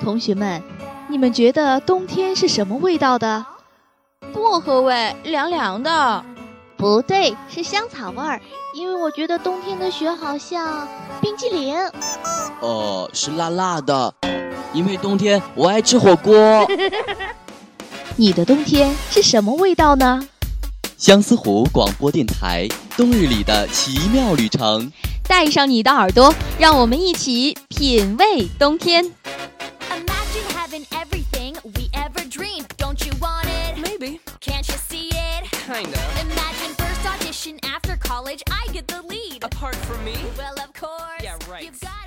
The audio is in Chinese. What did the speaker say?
同学们，你们觉得冬天是什么味道的？薄荷味，凉凉的。不对，是香草味儿，因为我觉得冬天的雪好像冰激凌。哦，是辣辣的，因为冬天我爱吃火锅。你的冬天是什么味道呢？相思湖广播电台，冬日里的奇妙旅程。带上你的耳朵，让我们一起品味冬天。Kinda. Imagine first audition after college, I get the lead. Apart from me? Well, of course. Yeah, right. You've got